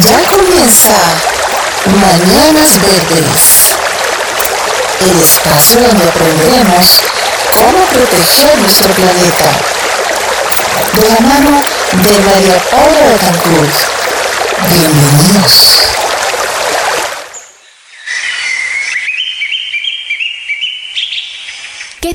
Ya comienza Mañanas Verdes, el espacio donde aprenderemos cómo proteger nuestro planeta. De la mano de María Paula Betancourt. Bienvenidos. ¿Qué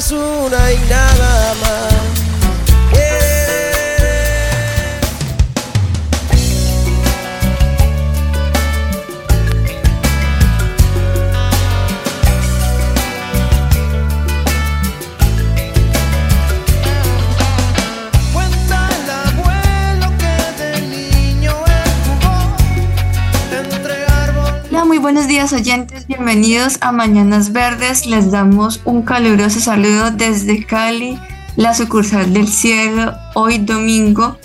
Es una y nada más. Buenos días oyentes, bienvenidos a Mañanas Verdes. Les damos un caluroso saludo desde Cali, la sucursal del cielo, hoy domingo.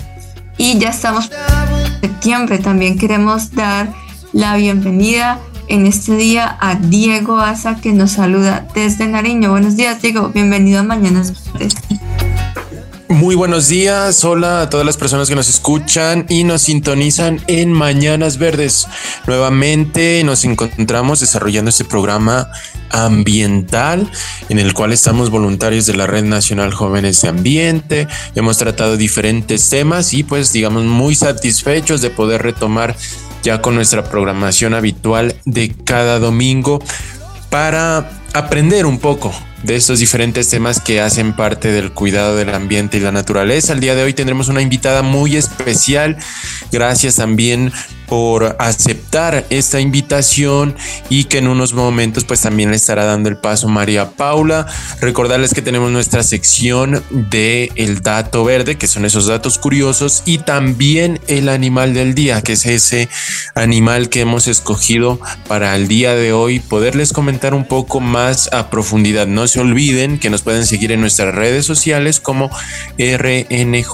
Y ya estamos en septiembre. También queremos dar la bienvenida en este día a Diego Asa que nos saluda desde Nariño. Buenos días, Diego. Bienvenido a Mañanas Verdes. Muy buenos días, hola a todas las personas que nos escuchan y nos sintonizan en Mañanas Verdes. Nuevamente nos encontramos desarrollando este programa ambiental en el cual estamos voluntarios de la Red Nacional Jóvenes de Ambiente. Hemos tratado diferentes temas y pues digamos muy satisfechos de poder retomar ya con nuestra programación habitual de cada domingo para aprender un poco de estos diferentes temas que hacen parte del cuidado del ambiente y la naturaleza. El día de hoy tendremos una invitada muy especial. Gracias también por aceptar esta invitación y que en unos momentos pues también le estará dando el paso María Paula. Recordarles que tenemos nuestra sección de el dato verde, que son esos datos curiosos y también el animal del día, que es ese animal que hemos escogido para el día de hoy poderles comentar un poco más a profundidad. No se olviden que nos pueden seguir en nuestras redes sociales como RNJ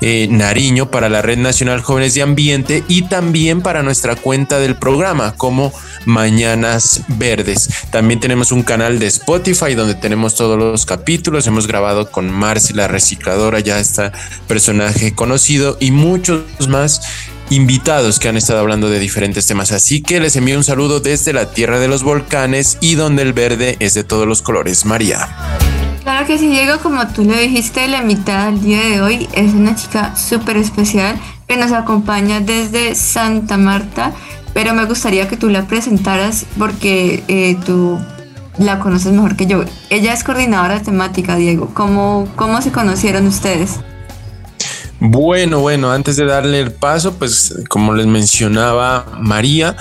eh, Nariño para la Red Nacional Jóvenes de Ambiente también para nuestra cuenta del programa como Mañanas Verdes. También tenemos un canal de Spotify donde tenemos todos los capítulos. Hemos grabado con Marcy la recicladora, ya está personaje conocido y muchos más invitados que han estado hablando de diferentes temas. Así que les envío un saludo desde la tierra de los volcanes y donde el verde es de todos los colores. María. Claro que sí, Diego, como tú lo dijiste, la mitad del día de hoy es una chica súper especial que nos acompaña desde Santa Marta, pero me gustaría que tú la presentaras porque eh, tú la conoces mejor que yo. Ella es coordinadora temática, Diego. ¿Cómo, cómo se conocieron ustedes? Bueno, bueno, antes de darle el paso, pues como les mencionaba María,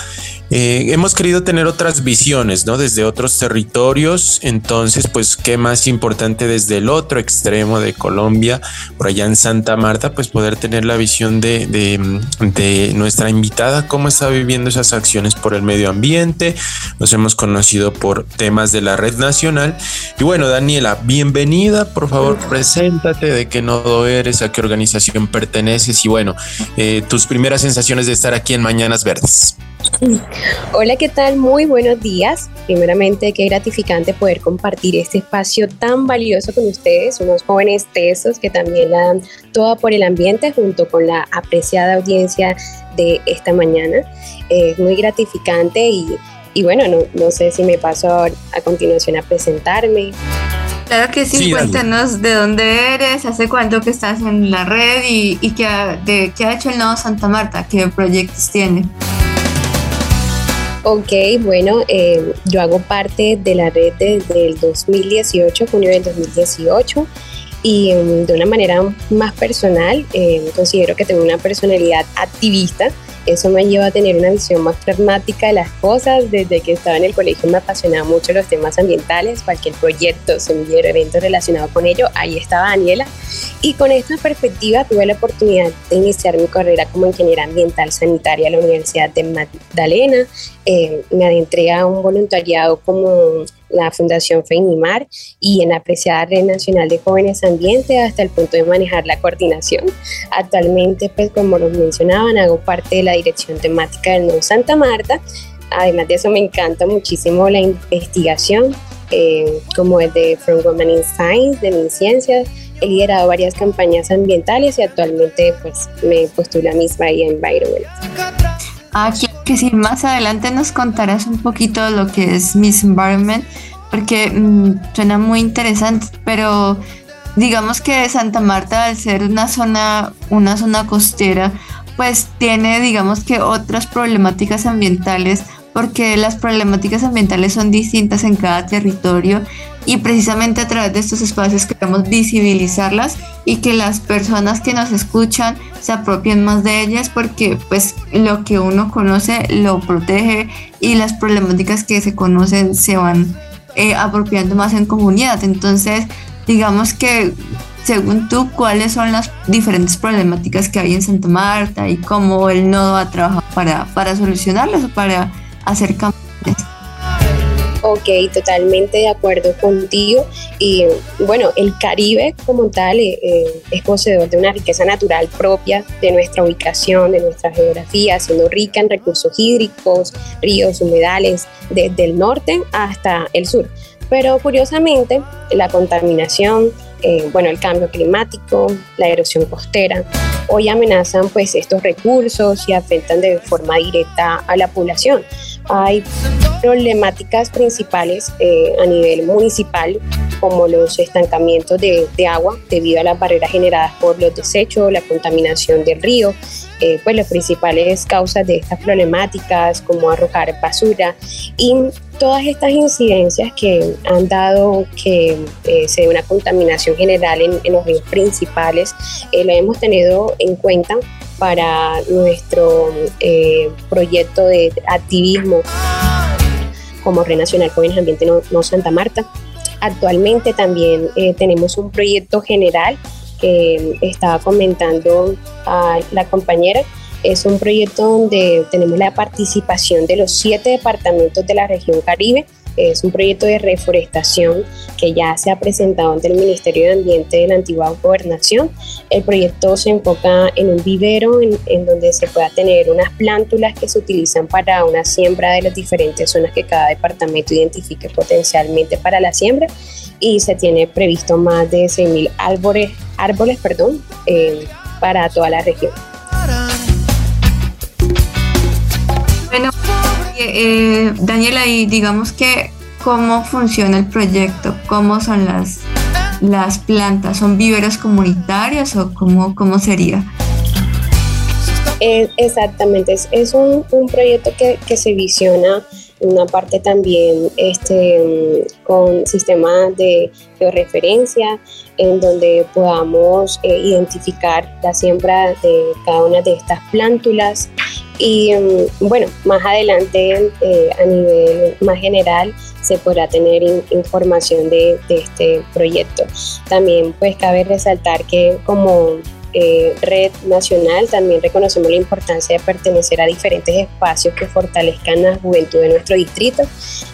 eh, hemos querido tener otras visiones, ¿no? Desde otros territorios, entonces, pues, qué más importante desde el otro extremo de Colombia, por allá en Santa Marta, pues poder tener la visión de, de, de nuestra invitada, cómo está viviendo esas acciones por el medio ambiente, nos hemos conocido por temas de la red nacional. Y bueno, Daniela, bienvenida, por favor, preséntate, de qué nodo eres, a qué organización perteneces y bueno, eh, tus primeras sensaciones de estar aquí en Mañanas Verdes. Hola, ¿qué tal? Muy buenos días. Primeramente, qué gratificante poder compartir este espacio tan valioso con ustedes, unos jóvenes tesos que también la dan toda por el ambiente junto con la apreciada audiencia de esta mañana. Es muy gratificante y, y bueno, no, no, sé si me paso a, a continuación a presentarme. Claro que sí, Sí, dale. cuéntanos de dónde eres, hace cuánto que estás en la red y, y qué, ha, de, qué ha hecho el Nodo Santa Marta, qué proyectos tiene. Ok, bueno, eh, yo hago parte de la red desde el 2018, junio del 2018. y mm, de una manera más personal, eh, considero que tengo una personalidad activista eso me lleva a tener una visión más pragmática de las cosas. Desde que estaba en el colegio me apasionaba mucho los temas ambientales, cualquier proyecto, semillero, evento relacionado con ello, ahí estaba Daniela. Y con esta perspectiva tuve la oportunidad de iniciar mi carrera como ingeniera ambiental sanitaria en la Universidad de Magdalena. Eh, me adentré a un voluntariado como la Fundación FEINIMAR y en la apreciada Red Nacional de Jóvenes Ambiente hasta el punto de manejar la coordinación. Actualmente, pues como los mencionaban, hago parte de la dirección temática del NON Santa Marta. Además de eso, me encanta muchísimo la investigación, eh, como el de From Women in Science, de mi ciencias. He liderado varias campañas ambientales y actualmente pues me postulo a misma ahí en Environment. Ah, que si más adelante nos contarás un poquito lo que es Miss Environment, porque mm, suena muy interesante, pero digamos que Santa Marta, al ser una zona, una zona costera, pues tiene, digamos que otras problemáticas ambientales, porque las problemáticas ambientales son distintas en cada territorio y precisamente a través de estos espacios queremos visibilizarlas y que las personas que nos escuchan se apropien más de ellas porque pues lo que uno conoce lo protege y las problemáticas que se conocen se van eh, apropiando más en comunidad. Entonces, digamos que según tú, ¿cuáles son las diferentes problemáticas que hay en Santa Marta y cómo el nodo ha trabajado para, para solucionarlas o para hacer campañas? Ok, totalmente de acuerdo contigo. Y bueno, el Caribe como tal eh, eh, es poseedor de una riqueza natural propia de nuestra ubicación, de nuestra geografía, siendo rica en recursos hídricos, ríos, humedales, desde el norte hasta el sur. Pero curiosamente, la contaminación, eh, bueno, el cambio climático, la erosión costera, hoy amenazan pues estos recursos y afectan de forma directa a la población. Hay problemáticas principales eh, a nivel municipal como los estancamientos de, agua debido a las barreras generadas por los desechos, la contaminación del río, eh, pues las principales causas de estas problemáticas como arrojar basura y todas estas incidencias que han dado que eh, se dé una contaminación general en, en los ríos principales, la hemos tenido en cuenta para nuestro proyecto de activismo como Red Nacional Jóvenes Ambiente no, Santa Marta. Actualmente también eh, tenemos un proyecto general que estaba comentando la compañera. Es un proyecto donde tenemos la participación de los siete departamentos de la región Caribe es un proyecto de reforestación que ya se ha presentado ante el Ministerio de Ambiente de la antigua gobernación. El proyecto se enfoca en un vivero en, donde se pueda tener unas plántulas que se utilizan para una siembra de las diferentes zonas que cada departamento identifique potencialmente para la siembra y se tiene previsto más de 6.000 árboles, árboles perdón, eh, para toda la región. Bueno, eh, Daniela, y digamos que cómo funciona el proyecto, cómo son las, las plantas, ¿son viveros comunitarios o cómo, cómo sería? Exactamente, es, un, proyecto que, se visiona una parte también este, con sistemas de georreferencia, en donde podamos eh, identificar la siembra de cada una de estas plántulas y mm, bueno, más adelante eh, a nivel más general se podrá tener información de, este proyecto. También pues cabe resaltar que como eh, red nacional también reconocemos la importancia de pertenecer a diferentes espacios que fortalezcan la juventud de nuestro distrito.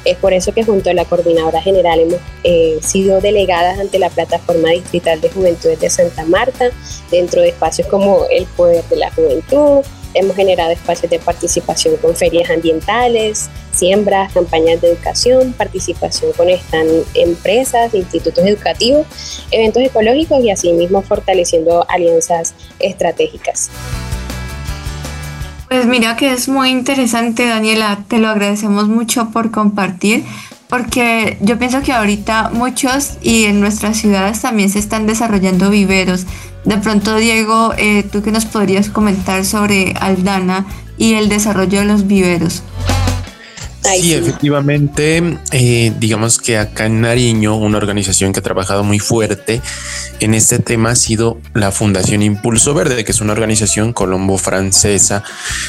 Es por eso que junto a la Coordinadora General hemos eh, sido delegadas ante la Plataforma Distrital de Juventudes de Santa Marta, dentro de espacios como el Poder de la Juventud, Hemos generado espacios de participación con ferias ambientales, siembras, campañas de educación, participación con estas empresas, institutos educativos, eventos ecológicos y asimismo fortaleciendo alianzas estratégicas. Pues mira que es muy interesante, Daniela, te lo agradecemos mucho por compartir, porque yo pienso que ahorita muchos y en nuestras ciudades también se están desarrollando viveros de pronto, Diego, eh, tú que nos podrías comentar sobre Aldana y el desarrollo de los viveros. Sí, efectivamente, eh, digamos que acá en Nariño, una organización que ha trabajado muy fuerte en este tema ha sido la Fundación Impulso Verde, que es una organización colombo-francesa.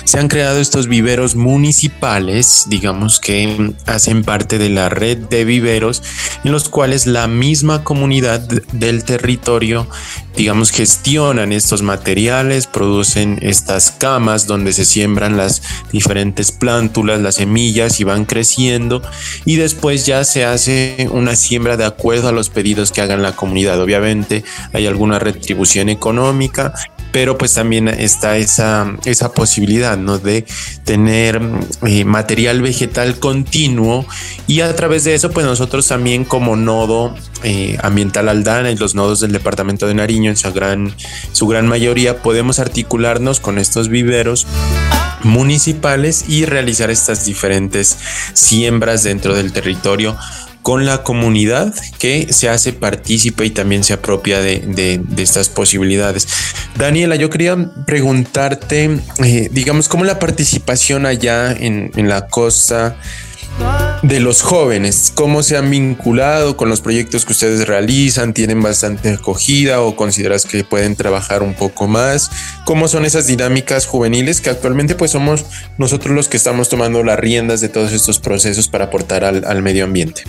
Se han creado estos viveros municipales, digamos que hacen parte de la red de viveros en los cuales la misma comunidad del territorio, digamos, gestionan estos materiales, producen estas camas donde se siembran las diferentes plántulas, las semillas van creciendo y después ya se hace una siembra de acuerdo a los pedidos que hagan la comunidad. Obviamente hay alguna retribución económica, pero pues también está esa, esa posibilidad ¿no? de tener eh, material vegetal continuo y a través de eso pues nosotros también como nodo eh, ambiental Aldana y los nodos del departamento de Nariño en su gran, su gran mayoría podemos articularnos con estos viveros municipales y realizar estas diferentes siembras dentro del territorio con la comunidad que se hace partícipe y también se apropia de, estas posibilidades. Daniela, yo quería preguntarte, eh, digamos, cómo la participación allá en, en la costa de los jóvenes, cómo se han vinculado con los proyectos que ustedes realizan, tienen bastante acogida o consideras que pueden trabajar un poco más, cómo son esas dinámicas juveniles que actualmente pues somos nosotros los que estamos tomando las riendas de todos estos procesos para aportar al, al medio ambiente.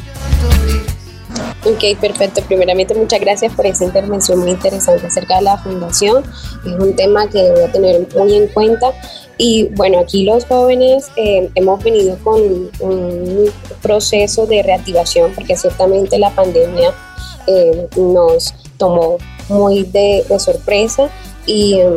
Ok, perfecto. Primeramente, muchas gracias por esa intervención muy interesante acerca de la fundación. Es un tema que a tener muy en cuenta. Y bueno, aquí los jóvenes eh, hemos venido con un proceso de reactivación porque ciertamente la pandemia eh, nos tomó muy de, de sorpresa y em,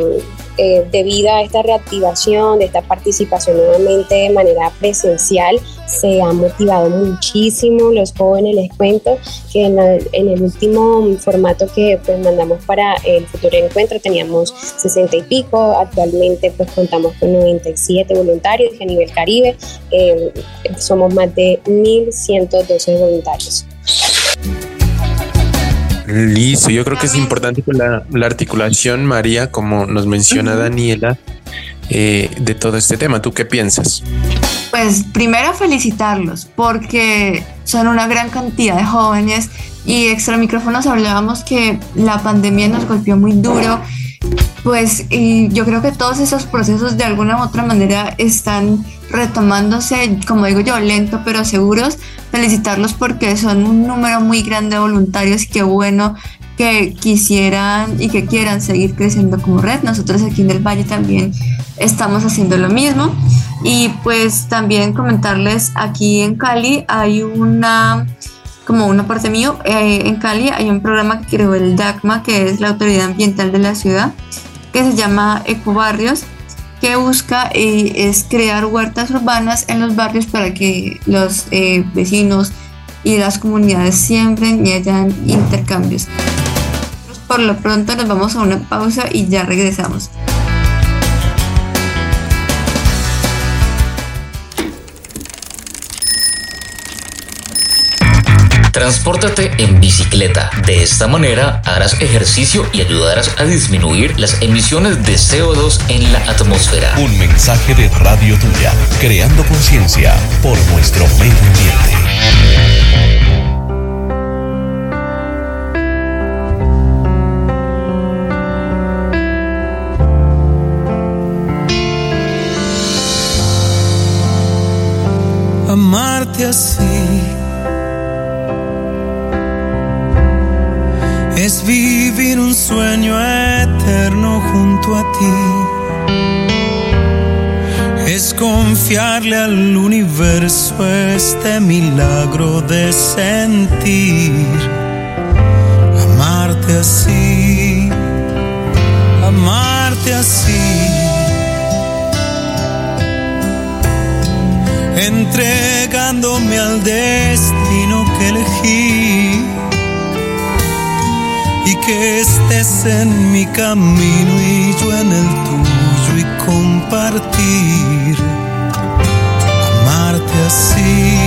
eh, debido a esta reactivación, de esta participación nuevamente de manera presencial, se ha motivado muchísimo los jóvenes. Les cuento que en, el último formato que pues, mandamos para el futuro encuentro teníamos 60 y pico, actualmente pues contamos con 97 voluntarios a nivel Caribe, eh, somos más de 1.112 voluntarios. Listo, yo creo que es importante la, la articulación, María, como nos menciona Daniela, eh, de todo este tema. ¿Tú qué piensas? Pues primero felicitarlos porque son una gran cantidad de jóvenes y extra micrófonos hablábamos que la pandemia nos golpeó muy duro. Pues yo creo que todos esos procesos de alguna u otra manera están retomándose, como digo yo, lento pero seguros. Felicitarlos porque son un número muy grande de voluntarios y qué bueno que quisieran y que quieran seguir creciendo como red. Nosotros aquí en el Valle también estamos haciendo lo mismo. Y pues también comentarles aquí en Cali hay una, como una parte mío, eh, en Cali hay un programa que creó el DACMA, que es la Autoridad Ambiental de la Ciudad, que se llama Ecobarrios que busca eh, es crear huertas urbanas en los barrios para que los eh, vecinos y las comunidades siembren y hayan intercambios. Por lo pronto nos vamos a una pausa y ya regresamos. Transpórtate en bicicleta. De esta manera harás ejercicio y ayudarás a disminuir las emisiones de CO2 en la atmósfera. Un mensaje de Radio Tuya, creando conciencia por nuestro medio ambiente. Así es vivir un sueño eterno junto a ti. Es confiarle al universo este milagro de sentir. Amarte así, amarte así. Entregándome al destino que elegí y que estés en mi camino y yo en el tuyo y compartir, amarte así.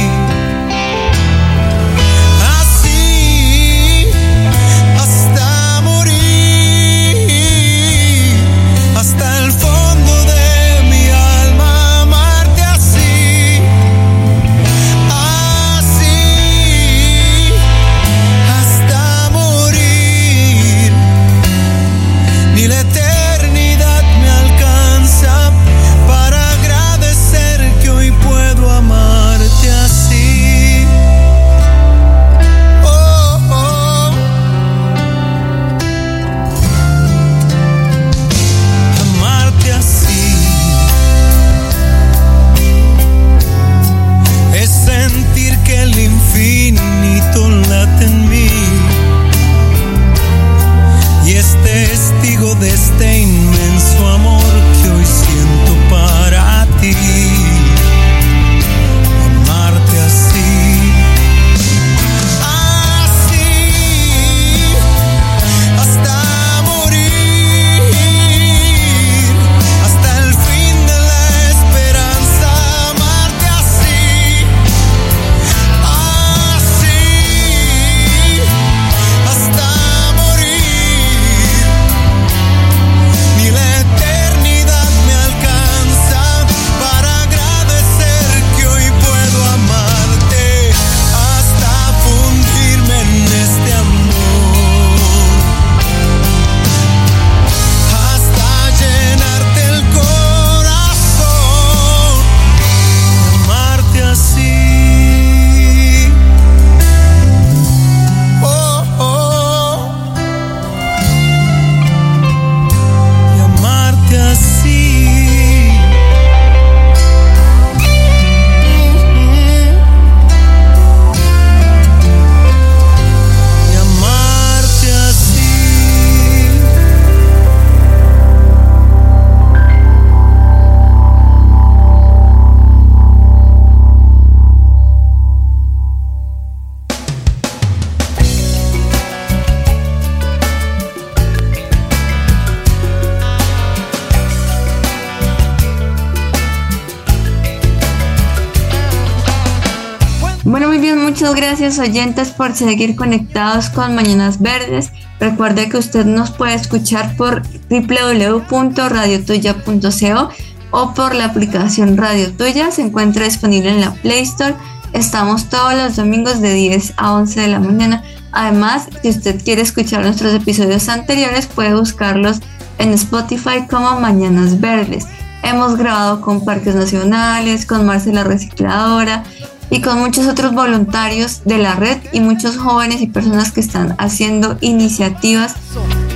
Gracias oyentes por seguir conectados con Mañanas Verdes. Recuerde que usted nos puede escuchar por www.radiotuya.co o por la aplicación Radio Tuya. Se encuentra disponible en la Play Store. Estamos todos los domingos de 10 a 11 de la mañana. Además, si usted quiere escuchar nuestros episodios anteriores, puede buscarlos en Spotify como Mañanas Verdes. Hemos grabado con parques nacionales, con Marcela Recicladora y con muchos otros voluntarios de la red y muchos jóvenes y personas que están haciendo iniciativas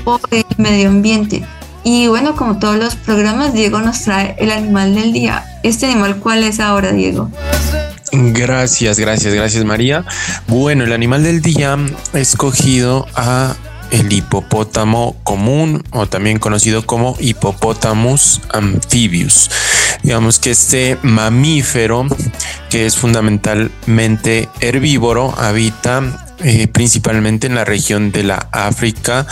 por el medio ambiente. Y bueno, como todos los programas, Diego nos trae el animal del día. ¿Este animal cuál es ahora, Diego? Gracias, gracias, gracias María. Bueno, el animal del día escogido a el hipopótamo común o también conocido como Hippopotamus amphibius. Digamos que este mamífero que es fundamentalmente herbívoro habita eh, principalmente en la región de la África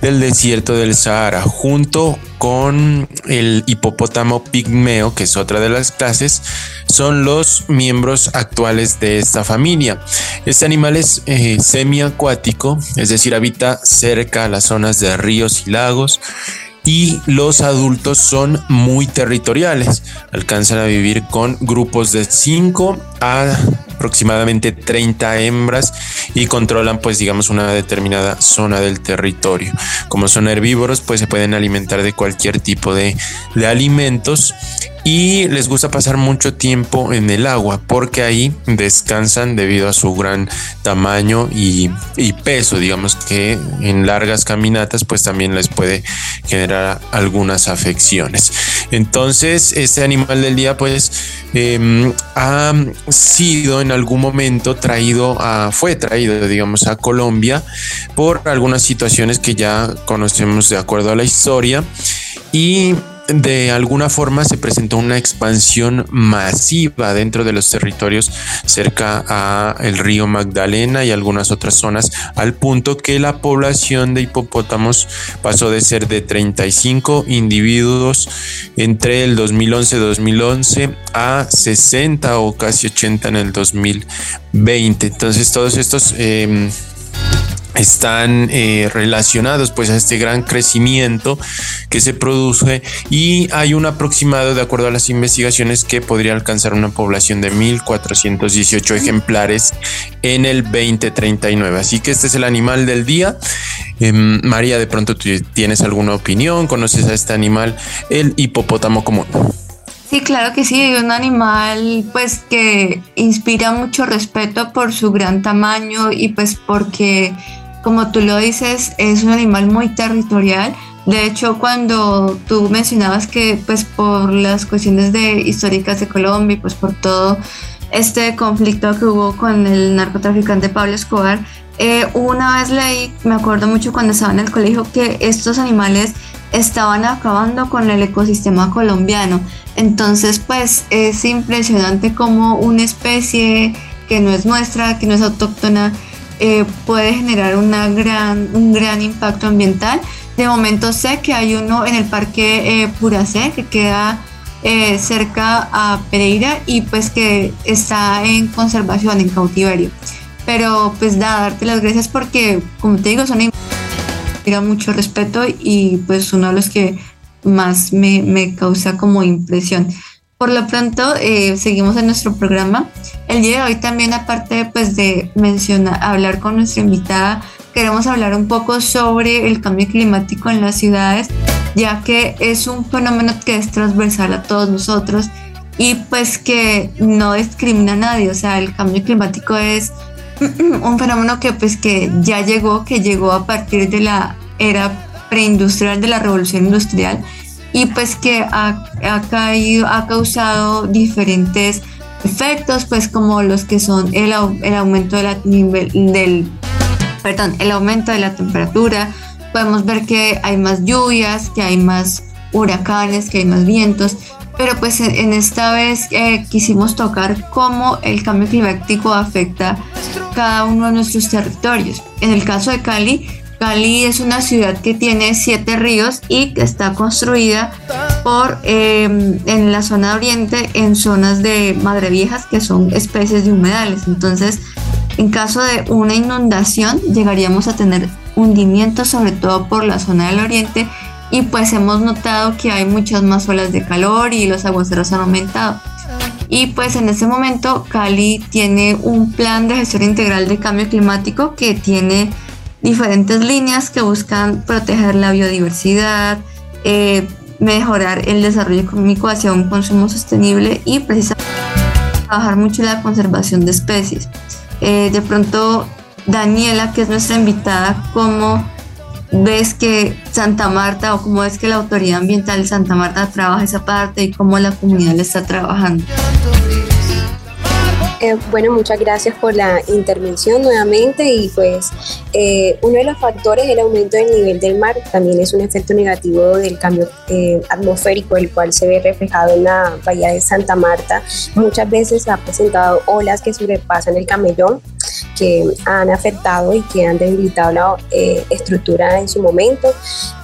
del desierto del Sahara, junto con el hipopótamo pigmeo, que es otra de las clases, son los miembros actuales de esta familia. Este animal es eh, semiacuático, es decir, habita cerca a las zonas de ríos y lagos. Y los adultos son muy territoriales, alcanzan a vivir con grupos de 5 a aproximadamente 30 hembras y controlan pues digamos una determinada zona del territorio. Como son herbívoros pues se pueden alimentar de cualquier tipo de, de alimentos y les gusta pasar mucho tiempo en el agua porque ahí descansan debido a su gran tamaño y, peso, digamos que en largas caminatas pues también les puede generar algunas afecciones. Entonces este animal del día pues eh, ha sido en algún momento traído a, fue traído digamos a Colombia por algunas situaciones que ya conocemos de acuerdo a la historia. Y de alguna forma se presentó una expansión masiva dentro de los territorios cerca a el río Magdalena y algunas otras zonas al punto que la población de hipopótamos pasó de ser de 35 individuos entre el 2011-2011 a 60 o casi 80 en el 2020 entonces todos estos eh, están eh, relacionados pues a este gran crecimiento que se produce y hay un aproximado de acuerdo a las investigaciones que podría alcanzar una población de 1418 ejemplares en el 2039 así que este es el animal del día. Eh, María de pronto tú tienes alguna opinión conoces a este animal el hipopótamo común Sí, claro que sí, un animal pues que inspira mucho respeto por su gran tamaño y pues porque como tú lo dices, es un animal muy territorial. De hecho, cuando tú mencionabas que pues por las cuestiones de históricas de Colombia pues por todo este conflicto que hubo con el narcotraficante Pablo Escobar, eh, una vez leí, me acuerdo mucho cuando estaba en el colegio, que estos animales estaban acabando con el ecosistema colombiano. Entonces, pues es impresionante cómo una especie que no es nuestra, que no es autóctona, eh, puede generar una gran, un gran impacto ambiental. De momento sé que hay uno en el Parque eh, Puracé que queda eh, cerca a Pereira y pues que está en conservación, en cautiverio. Pero pues da, darte las gracias porque, como te digo, son mucho respeto y pues uno de los que más me, me causa como impresión. Por lo pronto, eh, seguimos en nuestro programa. El día de hoy también, aparte pues, de mencionar, hablar con nuestra invitada, queremos hablar un poco sobre el cambio climático en las ciudades, ya que es un fenómeno que es transversal a todos nosotros y pues que no discrimina a nadie. O sea, el cambio climático es un fenómeno que pues que ya llegó, que llegó a partir de la era preindustrial, de la revolución industrial y pues que ha, ha, caído, ha causado diferentes efectos, pues como los que son el, el aumento de la, nivel, del, perdón, el aumento de la temperatura, podemos ver que hay más lluvias, que hay más huracanes, que hay más vientos, pero pues en, esta vez eh, quisimos tocar cómo el cambio climático afecta cada uno de nuestros territorios. En el caso de Cali, Cali es una ciudad que tiene siete ríos y que está construida por em, en la zona oriente en zonas de madre viejas que son especies de humedales. Entonces, en caso de una inundación, llegaríamos a tener hundimientos, sobre todo por la zona del oriente, y pues hemos notado que hay muchas más olas de calor y los aguaceros han aumentado. Y pues en este momento Cali tiene un plan de gestión integral de cambio climático que tiene diferentes líneas que buscan proteger la biodiversidad, eh, mejorar el desarrollo económico hacia un consumo sostenible y precisamente trabajar mucho la conservación de especies. Eh, de pronto, Daniela, que es nuestra invitada, ¿cómo ves que Santa Marta o cómo ves que la Autoridad Ambiental de Santa Marta trabaja esa parte y cómo la comunidad le está trabajando? Eh, bueno, muchas gracias por la intervención nuevamente y pues eh, uno de los factores es el aumento del nivel del mar, también es un efecto negativo del cambio eh, atmosférico, el cual se ve reflejado en la bahía de Santa Marta. Muchas veces se ha presentado olas que sobrepasan el camellón que han afectado y que han debilitado la eh, estructura en su momento.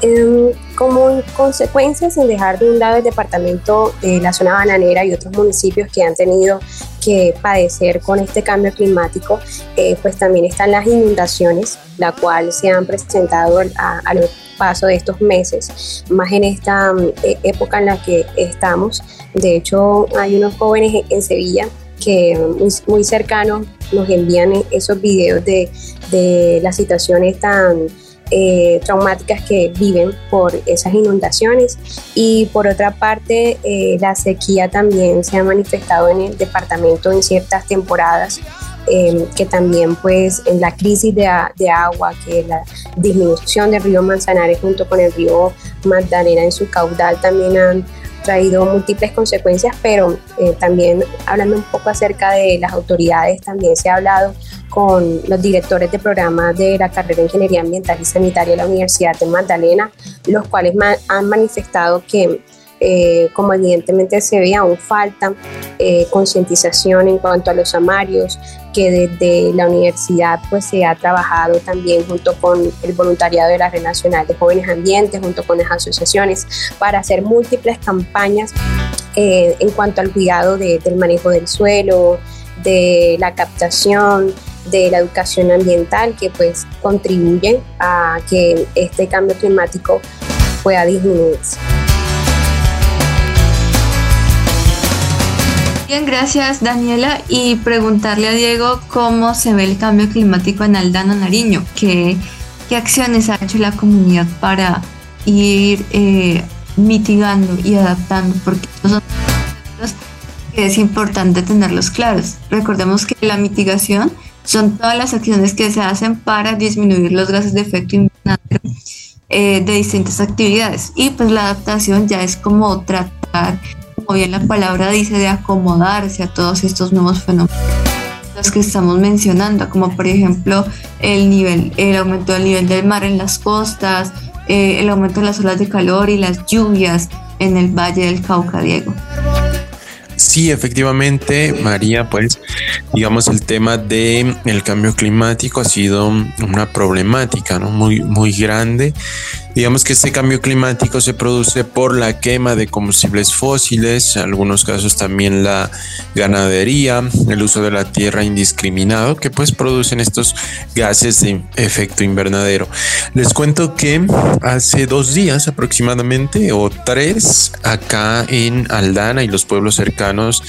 Em, como consecuencia, sin dejar de un lado el departamento de la zona bananera y otros municipios que han tenido que padecer con este cambio climático, eh, pues también están las inundaciones, la cual se han presentado a, a lo paso de estos meses, más en esta eh, época en la que estamos. De hecho, hay unos jóvenes en Sevilla que muy, muy cercanos nos envían esos videos de, de las situaciones tan eh, traumáticas que viven por esas inundaciones. Y por otra parte eh, la sequía también se ha manifestado en el departamento en ciertas temporadas eh, que también pues en la crisis de, de, agua, que la disminución del río Manzanares junto con el río Magdalena en su caudal también han traído múltiples consecuencias, pero eh, también hablando un poco acerca de las autoridades, también se ha hablado con los directores de programas de la carrera de Ingeniería Ambiental y Sanitaria de la Universidad de Magdalena, los cuales han manifestado que eh, como evidentemente se ve, aún falta eh, concientización en cuanto a los amarios, que desde la universidad pues se ha trabajado también junto con el voluntariado de la Red Nacional de Jóvenes Ambientes, junto con las asociaciones, para hacer múltiples campañas eh, en cuanto al cuidado del manejo del suelo, de la captación, de la educación ambiental que pues contribuyen a que este cambio climático pueda disminuirse. Bien, gracias Daniela y preguntarle a Diego cómo se ve el cambio climático en Aldana Nariño, qué, qué acciones ha hecho la comunidad para ir eh, mitigando y adaptando, porque son que es importante tenerlos claros. Recordemos que la mitigación son todas las acciones que se hacen para disminuir los gases de efecto invernadero eh, de distintas actividades y pues la adaptación ya es como tratar bien la palabra dice, de acomodarse a todos estos nuevos fenómenos que estamos mencionando, como por ejemplo el nivel, el aumento del nivel del mar en las costas, eh, el aumento de las olas de calor y las lluvias en el Valle del Cauca, Diego. Sí, efectivamente, María, pues digamos el tema de el cambio climático ha sido una problemática ¿no? muy, muy grande Digamos que este cambio climático se produce por la quema de combustibles fósiles, algunos casos también la ganadería, el uso de la tierra indiscriminado, que pues producen estos gases de efecto invernadero. Les cuento que hace dos días aproximadamente o tres acá en Aldana y los pueblos cercanos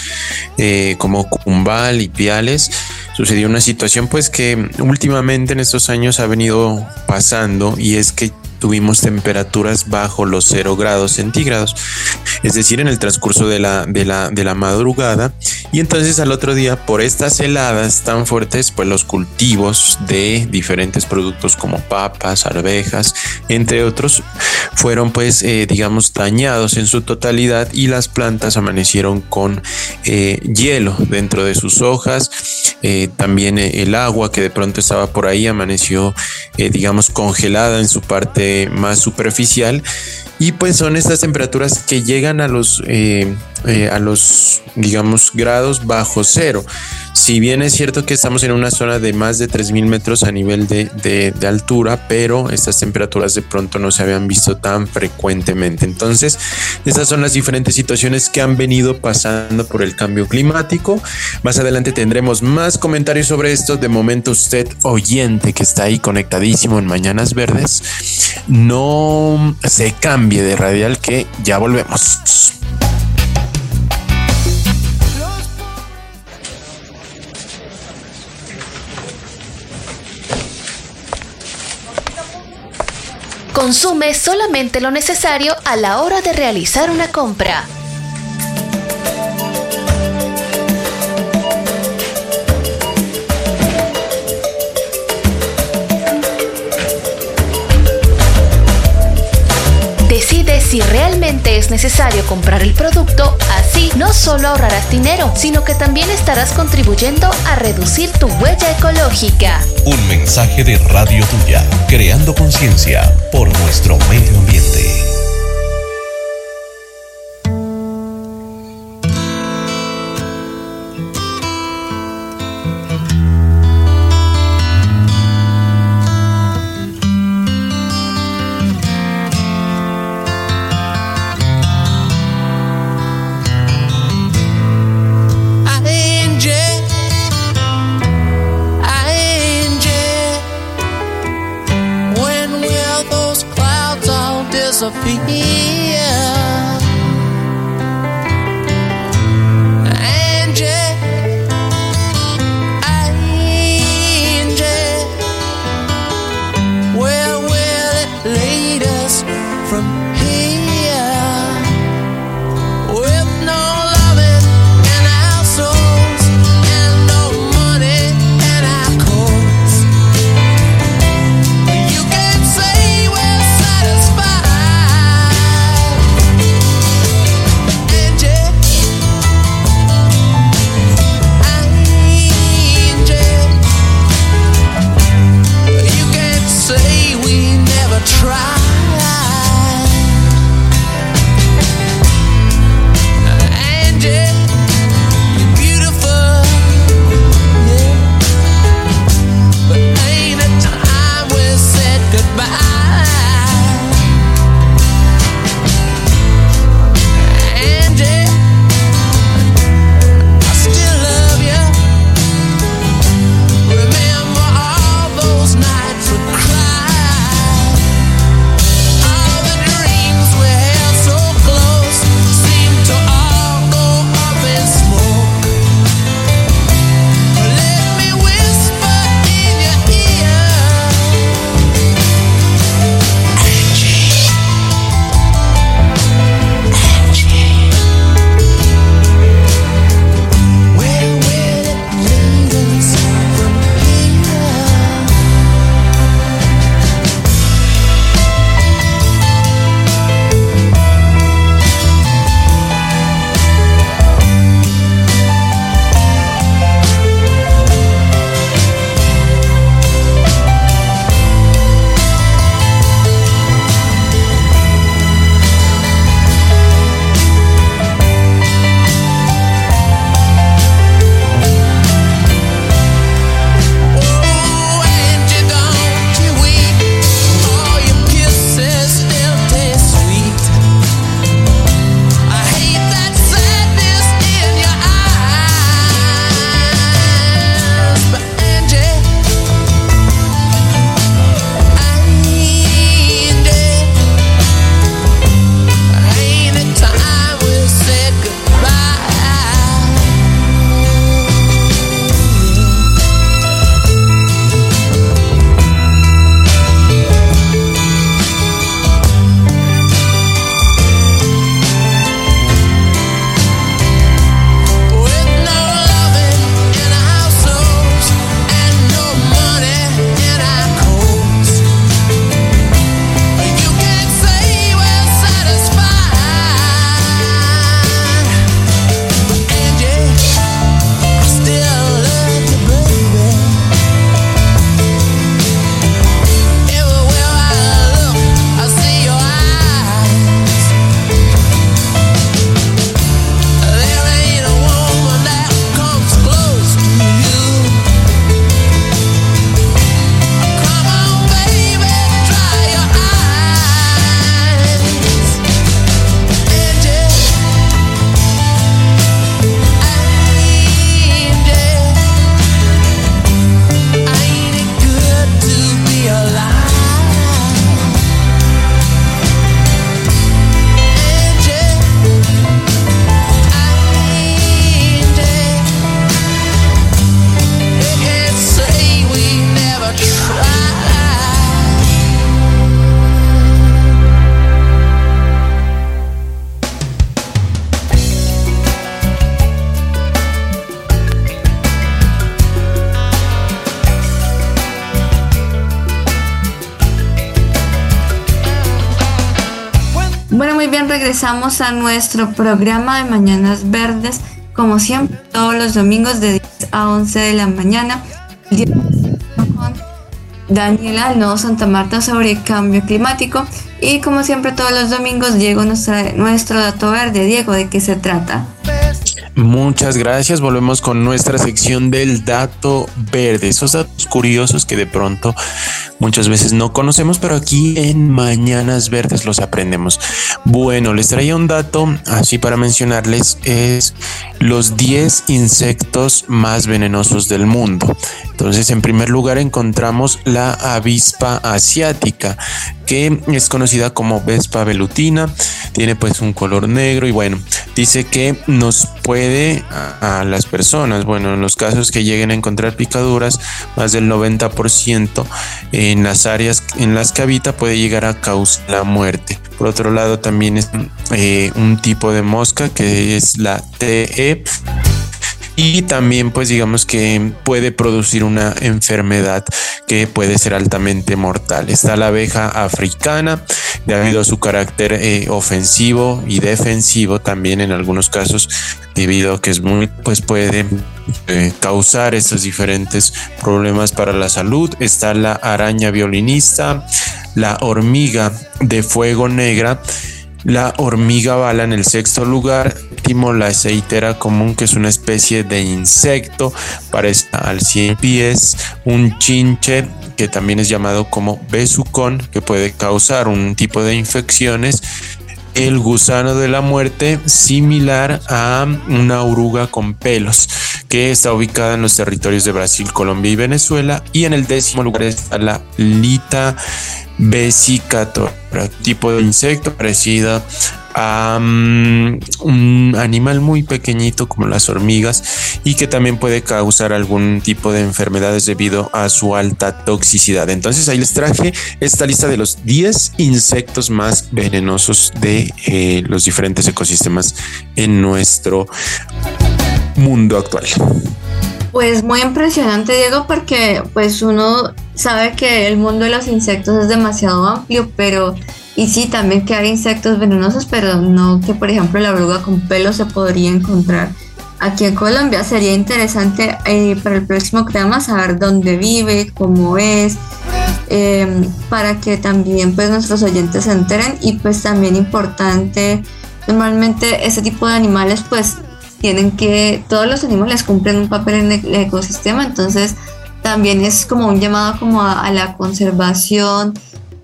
eh, como Cumbal y Piales, sucedió una situación pues que últimamente en estos años ha venido pasando y es que tuvimos temperaturas bajo los 0 grados centígrados, es decir, en el transcurso de la, de la, de la madrugada. Y entonces al otro día, por estas heladas tan fuertes, pues los cultivos de diferentes productos como papas, arvejas, entre otros, fueron pues, eh, digamos, dañados en su totalidad y las plantas amanecieron con eh, hielo dentro de sus hojas. Eh, también el agua que de pronto estaba por ahí amaneció, digamos, congelada en su parte más superficial y pues son estas temperaturas que llegan a los, eh, eh, a los, digamos, grados bajo cero. Si bien es cierto que estamos en una zona de más de 3.000 metros a nivel de, de, altura, pero estas temperaturas de pronto no se habían visto tan frecuentemente. Entonces, estas son las diferentes situaciones que han venido pasando por el cambio climático. Más adelante tendremos más comentarios sobre esto. De momento, usted oyente que está ahí conectadísimo en Mañanas Verdes, no se cambie de radial que ya volvemos. Consume solamente lo necesario a la hora de realizar una compra. Si realmente es necesario comprar el producto, así no solo ahorrarás dinero, sino que también estarás contribuyendo a reducir tu huella ecológica. Un mensaje de Radio Tuya, creando conciencia por nuestro medio ambiente. Regresamos a nuestro programa de Mañanas Verdes, como siempre, todos los domingos de 10 a 11 de la mañana. Con Daniela No Santa Marta sobre cambio climático. Y como siempre, todos los domingos, Diego nos trae nuestro dato verde. Diego, ¿de qué se trata? Muchas gracias. Volvemos con nuestra sección del dato verde. Esos datos curiosos que de pronto muchas veces no conocemos, pero aquí en Mañanas Verdes los aprendemos. Bueno, les traía un dato así para mencionarles. Es los 10 insectos más venenosos del mundo. Entonces, en primer lugar encontramos la avispa asiática, que es conocida como Vespa velutina. Tiene pues un color negro y bueno, dice que nos puede a, las personas, bueno, en los casos que lleguen a encontrar picaduras, más del 90% en las áreas en las que habita puede llegar a causar la muerte. Por otro lado, también es eh, un tipo de mosca que es la TE y también pues digamos que puede producir una enfermedad que puede ser altamente mortal. Está la abeja africana debido a su carácter eh, ofensivo y defensivo también en algunos casos debido a que es muy pues puede eh, causar estos diferentes problemas para la salud. Está la araña violinista, la hormiga de fuego negra la hormiga bala en el sexto lugar, la aceitera común, que es una especie de insecto, parece al 100 pies, un chinche, que también es llamado como besucón, que puede causar un tipo de infecciones, el gusano de la muerte, similar a una oruga con pelos, que está ubicada en los territorios de Brasil, Colombia y Venezuela. Y en el décimo lugar está la lita vesicator, tipo de insecto parecido a mm, un animal muy pequeñito como las hormigas y que también puede causar algún tipo de enfermedades debido a su alta toxicidad. Entonces ahí les traje esta lista de los 10 insectos más venenosos de eh, los diferentes ecosistemas en nuestro mundo actual. Pues muy impresionante, Diego, porque pues uno sabe que el mundo de los insectos es demasiado amplio, pero y sí, también que hay insectos venenosos, pero no que por ejemplo la oruga con pelo se podría encontrar aquí en Colombia. Sería interesante eh, para el próximo programa saber dónde vive, cómo es, em, para que también pues nuestros oyentes se enteren y pues también importante, normalmente este tipo de animales pues tienen que, todos los animales cumplen un papel en el ecosistema, entonces también es como un llamado como a, la conservación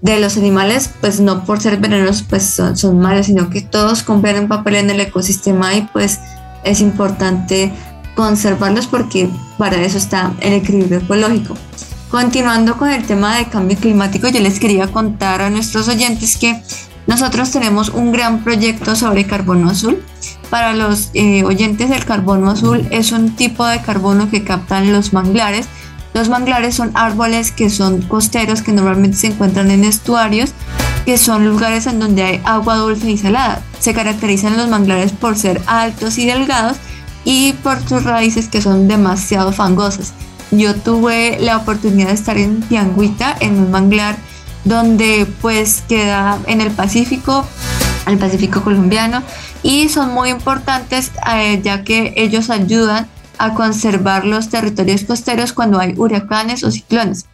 de los animales, pues no por ser venenosos pues son, son, malos, sino que todos cumplen un papel en el ecosistema y pues es importante conservarlos porque para eso está el equilibrio ecológico. Continuando con el tema de cambio climático, yo les quería contar a nuestros oyentes que nosotros tenemos un gran proyecto sobre carbono azul. Para los eh, oyentes, el carbono azul es un tipo de carbono que captan los manglares. Los manglares son árboles que son costeros, que normalmente se encuentran en estuarios, que son lugares en donde hay agua dulce y salada. Se caracterizan los manglares por ser altos y delgados y por sus raíces que son demasiado fangosas. Yo tuve la oportunidad de estar en Tianguita, en un manglar donde pues queda en el Pacífico, el Pacífico colombiano, y son muy importantes eh, ya que ellos ayudan a conservar los territorios costeros cuando hay huracanes o ciclones.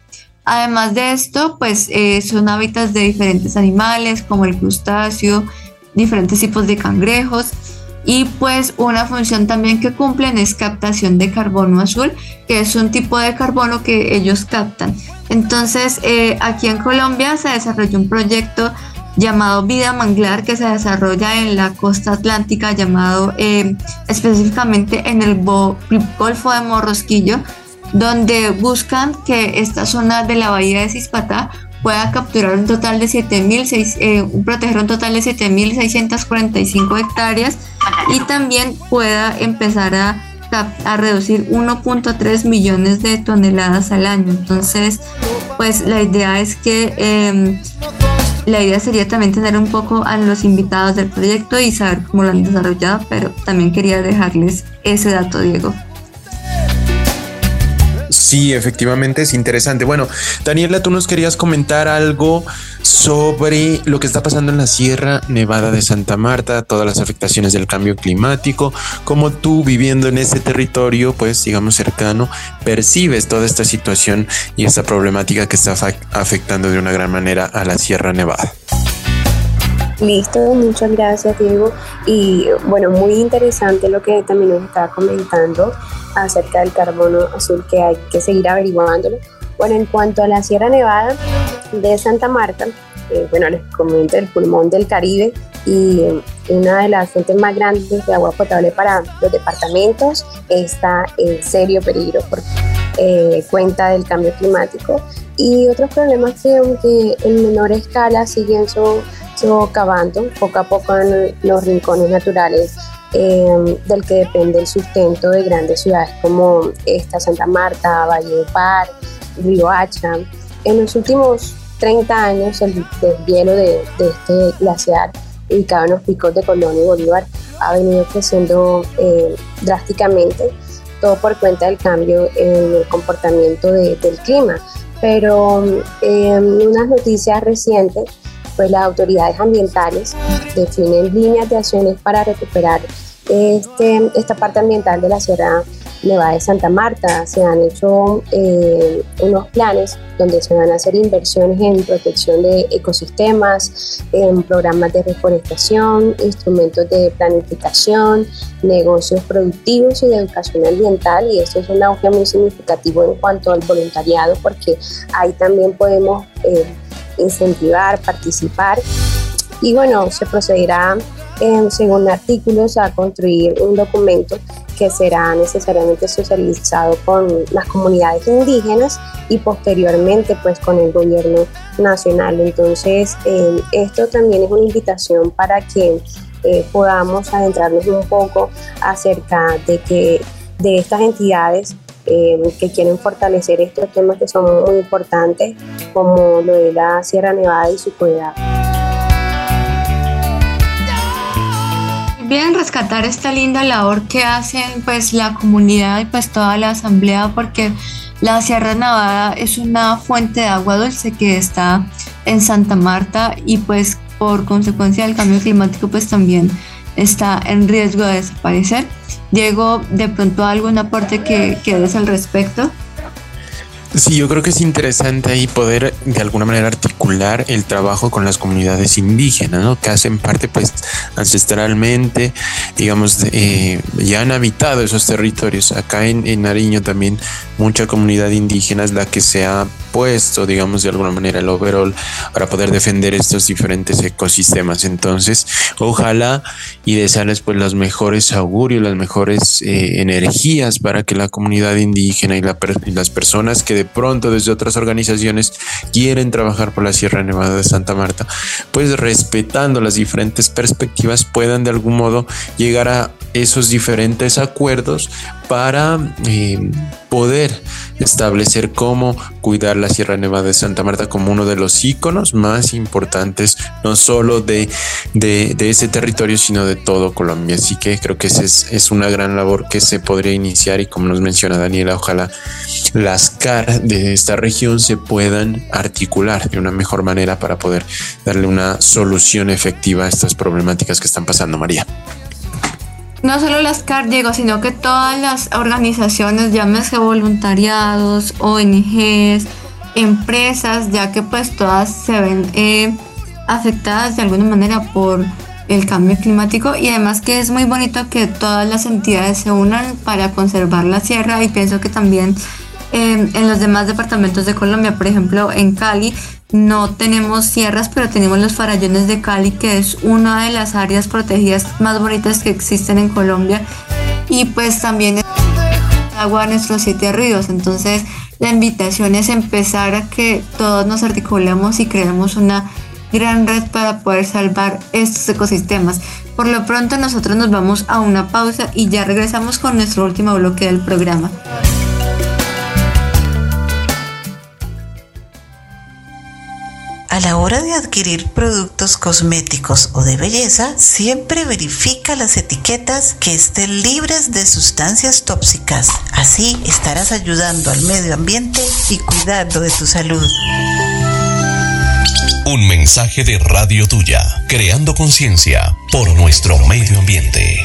Además de esto, pues eh, son hábitats de diferentes animales como el crustáceo, diferentes tipos de cangrejos y pues una función también que cumplen es captación de carbono azul, que es un tipo de carbono que ellos captan. Entonces, eh, aquí en Colombia se desarrolló un proyecto llamado Vida Manglar que se desarrolla en la costa atlántica, llamado eh, específicamente en el Golfo de Morrosquillo, donde buscan que esta zona de la bahía de Cispatá pueda capturar un total de 7.000, eh, proteger un total de 7.645 hectáreas y también pueda empezar a a reducir 1.3 millones de toneladas al año. Entonces, pues la idea es que em, la idea sería también tener un poco a los invitados del proyecto y saber cómo lo han desarrollado, pero también quería dejarles ese dato, Diego. Sí, efectivamente es interesante. Bueno, Daniela, tú nos querías comentar algo sobre lo que está pasando en la Sierra Nevada de Santa Marta, todas las afectaciones del cambio climático, cómo tú viviendo en ese territorio, pues digamos cercano, percibes toda esta situación y esta problemática que está afectando de una gran manera a la Sierra Nevada. Listo, muchas gracias Diego. Y bueno, muy interesante lo que también nos estaba comentando acerca del carbono azul que hay que seguir averiguándolo. Bueno, en cuanto a la Sierra Nevada de Santa Marta, eh, bueno, les comento el pulmón del Caribe y una de las fuentes más grandes de agua potable para los departamentos está en serio peligro por eh, cuenta del cambio climático y otros problemas que aunque en menor escala siguen socavando poco a poco en los rincones naturales eh, del que depende el sustento de grandes ciudades como esta Santa Marta, Valle Par, Río Hacha. En los últimos 30 años el deshielo de, de este glaciar ubicado en los picos de Colonia y Bolívar ha venido creciendo eh, drásticamente, todo por cuenta del cambio en el comportamiento del clima. Pero en unas noticias recientes, pues las autoridades ambientales definen líneas de acciones para recuperar este, esta parte ambiental de la Sierra Nevada de Santa Marta. Se han hecho eh, unos planes donde se van a hacer inversiones en protección de ecosistemas, en programas de reforestación, instrumentos de planificación, negocios productivos y de educación ambiental. Y esto es un auge muy significativo en cuanto al voluntariado porque ahí también podemos eh, incentivar, participar. Y bueno, se procederá según artículos, a construir un documento que será necesariamente socializado con las comunidades indígenas y posteriormente pues con el gobierno nacional. Entonces eh, esto también es una invitación para que eh, podamos adentrarnos un poco acerca de que de estas entidades eh, que quieren fortalecer estos temas que son muy importantes como lo de la Sierra Nevada y su cuidado. bien rescatar esta linda labor que hacen pues la comunidad y pues toda la asamblea porque la Sierra Nevada es una fuente de agua dulce que está en Santa Marta y pues por consecuencia del cambio climático pues también está en riesgo de desaparecer. Diego, de pronto algún aporte que, que des al respecto. Sí, yo creo que es interesante ahí poder de alguna manera articular el trabajo con las comunidades indígenas, ¿no? Que hacen parte, pues, ancestralmente, digamos, eh, ya han habitado esos territorios. Acá en, en Nariño también mucha comunidad indígena es la que se ha puesto, digamos, de alguna manera el overall para poder defender estos diferentes ecosistemas. Entonces, ojalá y desearles pues los mejores augurios, las mejores eh, energías para que la comunidad indígena y, y las personas que pronto desde otras organizaciones quieren trabajar por la Sierra Nevada de Santa Marta, pues respetando las diferentes perspectivas puedan de algún modo llegar a esos diferentes acuerdos para eh, poder establecer cómo cuidar la Sierra Nevada de Santa Marta como uno de los íconos más importantes, no solo de, de, ese territorio, sino de todo Colombia. Así que creo que esa es, es, una gran labor que se podría iniciar y como nos menciona Daniela, ojalá las CAR de esta región se puedan articular de una mejor manera para poder darle una solución efectiva a estas problemáticas que están pasando, María no solo las CAR, Diego, sino que todas las organizaciones, llámese voluntariados, ONGs, empresas, ya que pues todas se ven eh, afectadas de alguna manera por el cambio climático. Y además que es muy bonito que todas las entidades se unan para conservar la sierra. Y pienso que también eh, en los demás departamentos de Colombia, por ejemplo en Cali, no tenemos sierras, pero tenemos los farallones de Cali, que es una de las áreas protegidas más bonitas que existen en Colombia. Y pues también agua a nuestros siete ríos. Entonces la invitación es empezar a que todos nos articulemos y creemos una gran red para poder salvar estos ecosistemas. Por lo pronto nosotros nos vamos a una pausa y ya regresamos con nuestro último bloque del programa. A la hora de adquirir productos cosméticos o de belleza, siempre verifica las etiquetas que estén libres de sustancias tóxicas. Así estarás ayudando al medio ambiente y cuidando de tu salud. Un mensaje de Radio Tuya, creando conciencia por nuestro medio ambiente.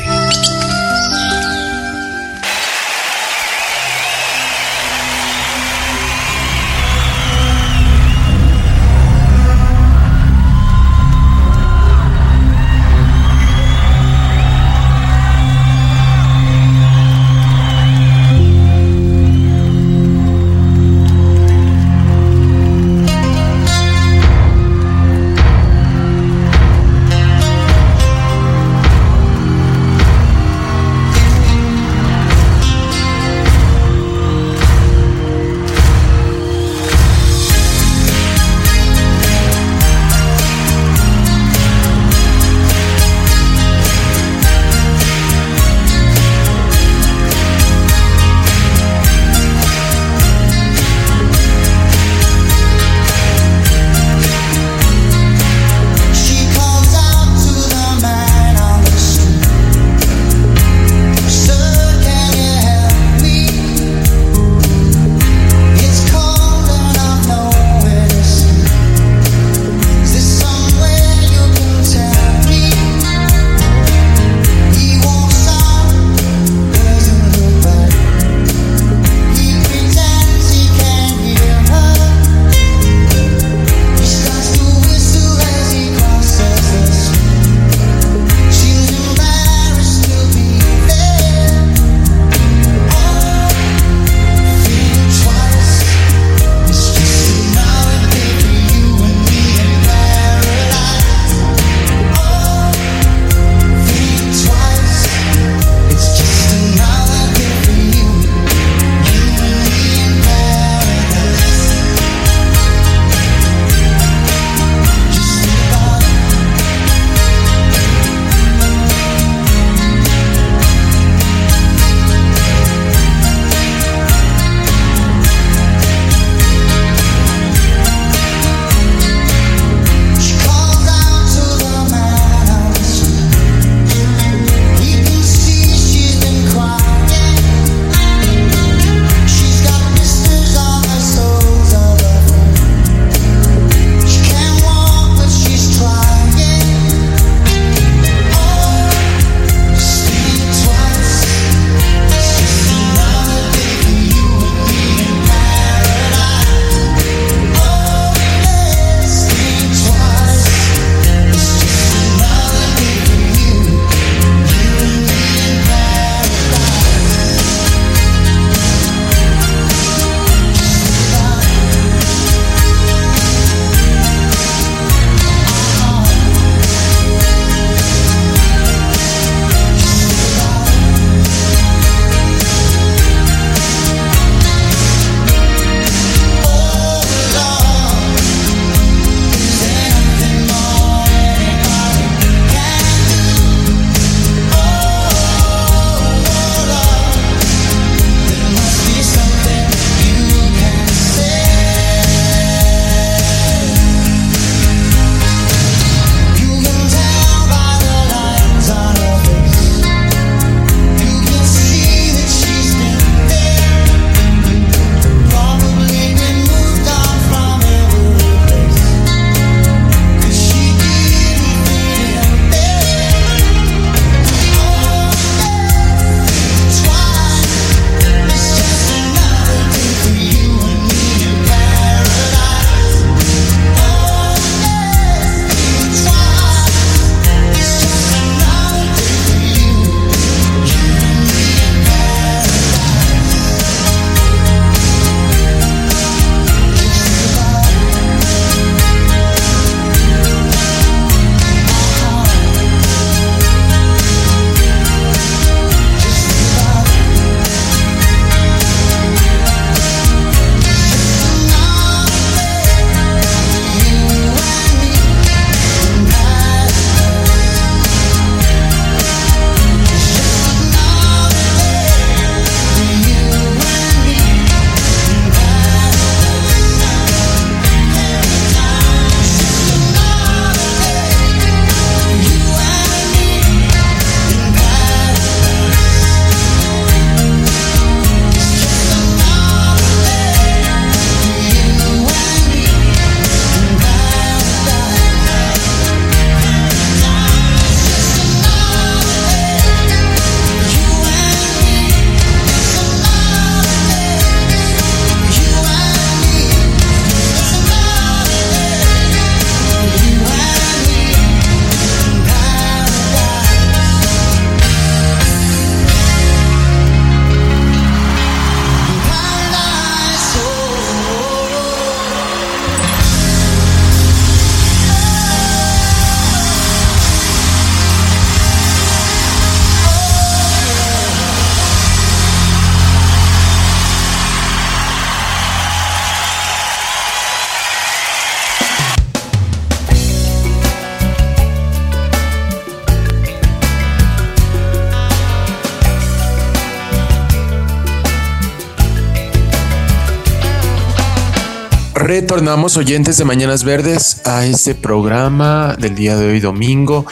Retornamos oyentes de Mañanas Verdes a este programa del día de hoy domingo.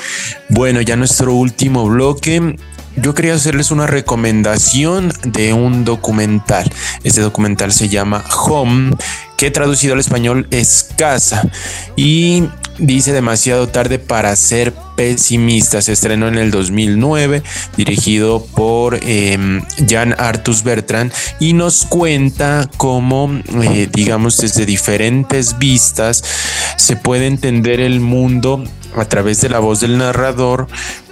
Bueno, ya nuestro último bloque. Yo quería hacerles una recomendación de un documental. Este documental se llama Home, que traducido al español es casa. Y dice demasiado tarde para ser pesimista. Se estrenó en el 2009, dirigido por eh, Jan Artus Bertrand y nos cuenta cómo, eh, digamos, desde diferentes vistas se puede entender el mundo a través de la voz del narrador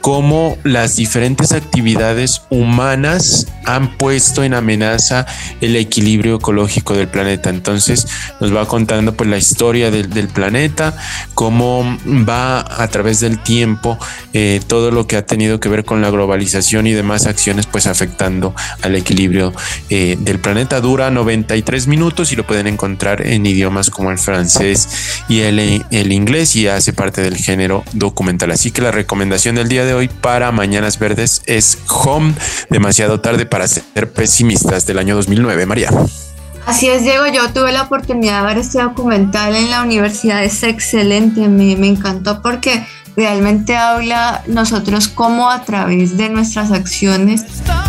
cómo las diferentes actividades humanas han puesto en amenaza el equilibrio ecológico del planeta. Entonces nos va contando pues la historia del, planeta, cómo va a través del tiempo eh, todo lo que ha tenido que ver con la globalización y demás acciones pues afectando al equilibrio eh, del planeta. Dura 93 minutos y lo pueden encontrar en idiomas como el francés y el, el inglés y hace parte del género documental. Así que la recomendación del día de hoy para Mañanas Verdes es Home, demasiado tarde para ser pesimistas del año 2009. María. Así es, Diego, yo tuve la oportunidad de ver este documental en la universidad, es excelente, me, me encantó porque realmente habla nosotros cómo a través de nuestras acciones,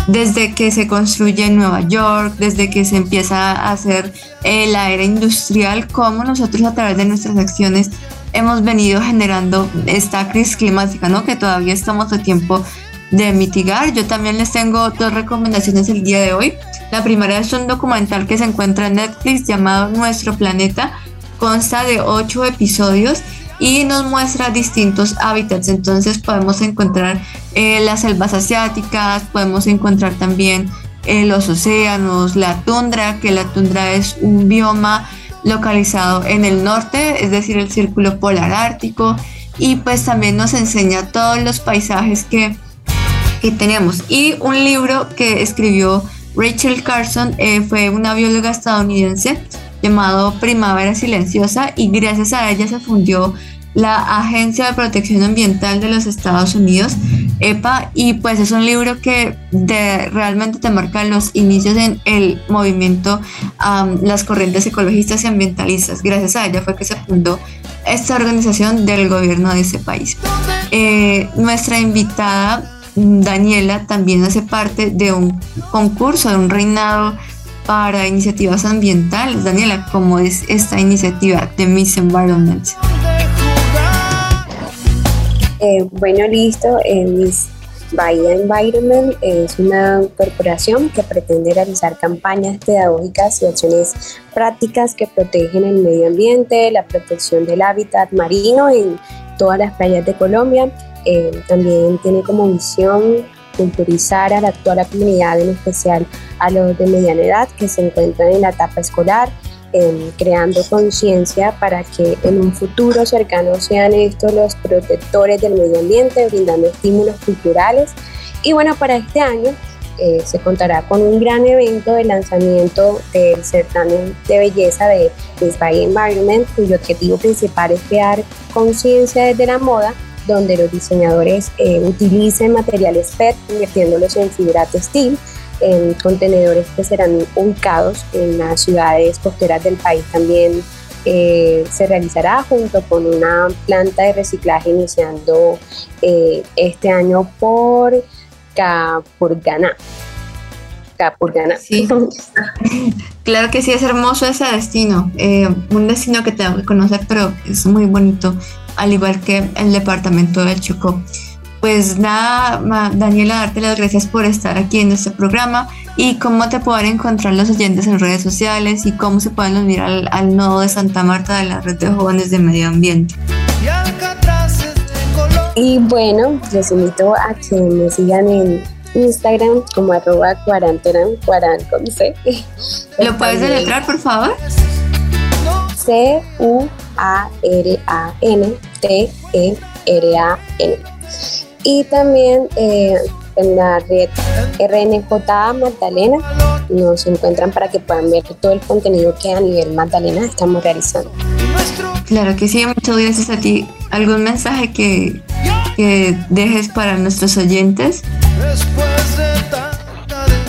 desde que se construye Nueva York, desde que se empieza a hacer eh, la era industrial, cómo nosotros a través de nuestras acciones hemos venido generando esta crisis climática, ¿no? Que todavía estamos a tiempo de mitigar. Yo también les tengo dos recomendaciones el día de hoy. La primera es un documental que se encuentra en Netflix llamado Nuestro Planeta. Consta de ocho episodios y nos muestra distintos hábitats. Entonces podemos encontrar eh, las selvas asiáticas, podemos encontrar también eh, los océanos, la tundra, que la tundra es un bioma localizado en el norte, es decir, el círculo polar ártico. Y pues también nos enseña todos los paisajes que, que tenemos. Y un libro que escribió Rachel Carson eh, fue una bióloga estadounidense llamado Primavera Silenciosa y gracias a ella se fundió la Agencia de Protección Ambiental de los Estados Unidos, EPA, y pues es un libro que realmente te marca los inicios en el movimiento, las corrientes ecologistas y ambientalistas. Gracias a ella fue que se fundó esta organización del gobierno de ese país. Eh, nuestra invitada, Daniela, también hace parte de un concurso, de un reinado para iniciativas ambientales. Daniela, ¿cómo es esta iniciativa de Miss Environment? Eh, bueno, listo. Eh, Miss Bahía Environment es una corporación que pretende realizar campañas pedagógicas y acciones prácticas que protegen el medio ambiente, la protección del hábitat marino en todas las playas de Colombia. Eh, también tiene como misión culturizar a la actual comunidad, en especial a los de mediana edad que se encuentran en la etapa escolar, em, creando conciencia para que en un futuro cercano sean estos los protectores del medio ambiente, brindando estímulos culturales. Y bueno, para este año eh, se contará con un gran evento de lanzamiento del certamen de belleza de Miss Bay Environment, cuyo objetivo principal es crear conciencia desde la moda donde los diseñadores eh, utilicen materiales PET, convirtiéndolos en fibra textil, en contenedores que serán ubicados en las ciudades costeras del país también eh, se realizará junto con una planta de reciclaje iniciando eh, este año por Capurganá. Capurganá. Sí, claro que sí, es hermoso ese destino. un destino que tengo que conocer, pero es muy bonito al igual que el departamento del Chocó. Pues nada, Daniela, darte las gracias por estar aquí en este programa y cómo te pueden encontrar los oyentes en redes sociales y cómo se pueden unir al, al nodo de Santa Marta de la Red de Jóvenes de Medio Ambiente. Y bueno, les invito a que me sigan en Instagram como arroba cuaranteran, cuaran con C. ¿Lo puedes deletrar, por favor? C-U a-R-A-N-T-E-R-A-N. Y también eh, en la red RNJ Magdalena nos encuentran para que puedan ver todo el contenido que a nivel Magdalena estamos realizando. Claro que sí, muchas gracias a ti. ¿Algún mensaje que, que dejes para nuestros oyentes?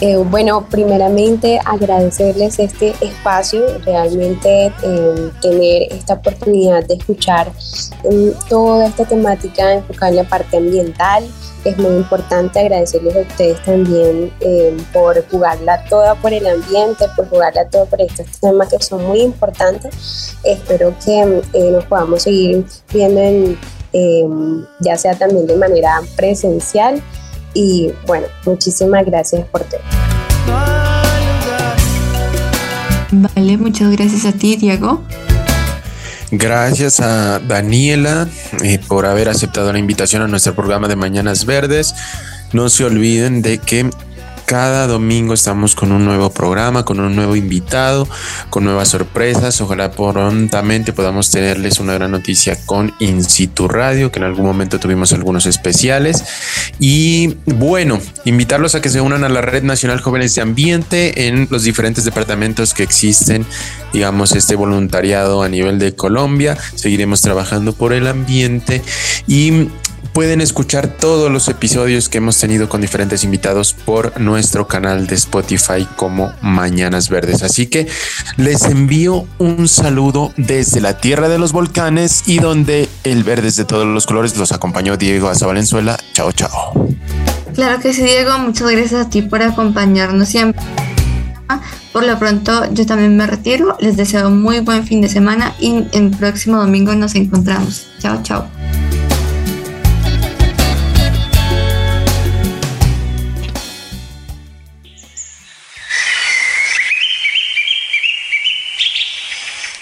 Eh, bueno, primeramente agradecerles este espacio, realmente eh, tener esta oportunidad de escuchar eh, toda esta temática enfocada en la parte ambiental. Es muy importante agradecerles a ustedes también por jugarla toda por el ambiente, por jugarla toda por estos temas que son muy importantes. Espero que nos podamos seguir viendo ya sea también de manera presencial y bueno, muchísimas gracias por todo. Vale, muchas gracias a ti, Diego. Gracias a Daniela eh, por haber aceptado la invitación a nuestro programa de Mañanas Verdes. No se olviden de que cada domingo estamos con un nuevo programa, con un nuevo invitado, con nuevas sorpresas. Ojalá prontamente podamos tenerles una gran noticia con In Situ Radio, que en algún momento tuvimos algunos especiales. Y bueno, invitarlos a que se unan a la Red Nacional Jóvenes de Ambiente en los diferentes departamentos que existen, digamos, este voluntariado a nivel de Colombia. Seguiremos trabajando por el ambiente y Pueden escuchar todos los episodios que hemos tenido con diferentes invitados por nuestro canal de Spotify como Mañanas Verdes. Así que les envío un saludo desde la tierra de los volcanes y donde el verde de todos los colores los acompañó Diego Asa Valenzuela. Chao, chao. Claro que sí, Diego. Muchas gracias a ti por acompañarnos siempre. Por lo pronto, yo también me retiro. Les deseo muy buen fin de semana y el próximo domingo nos encontramos. Chao, chao.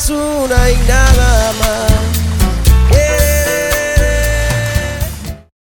es una y nada más.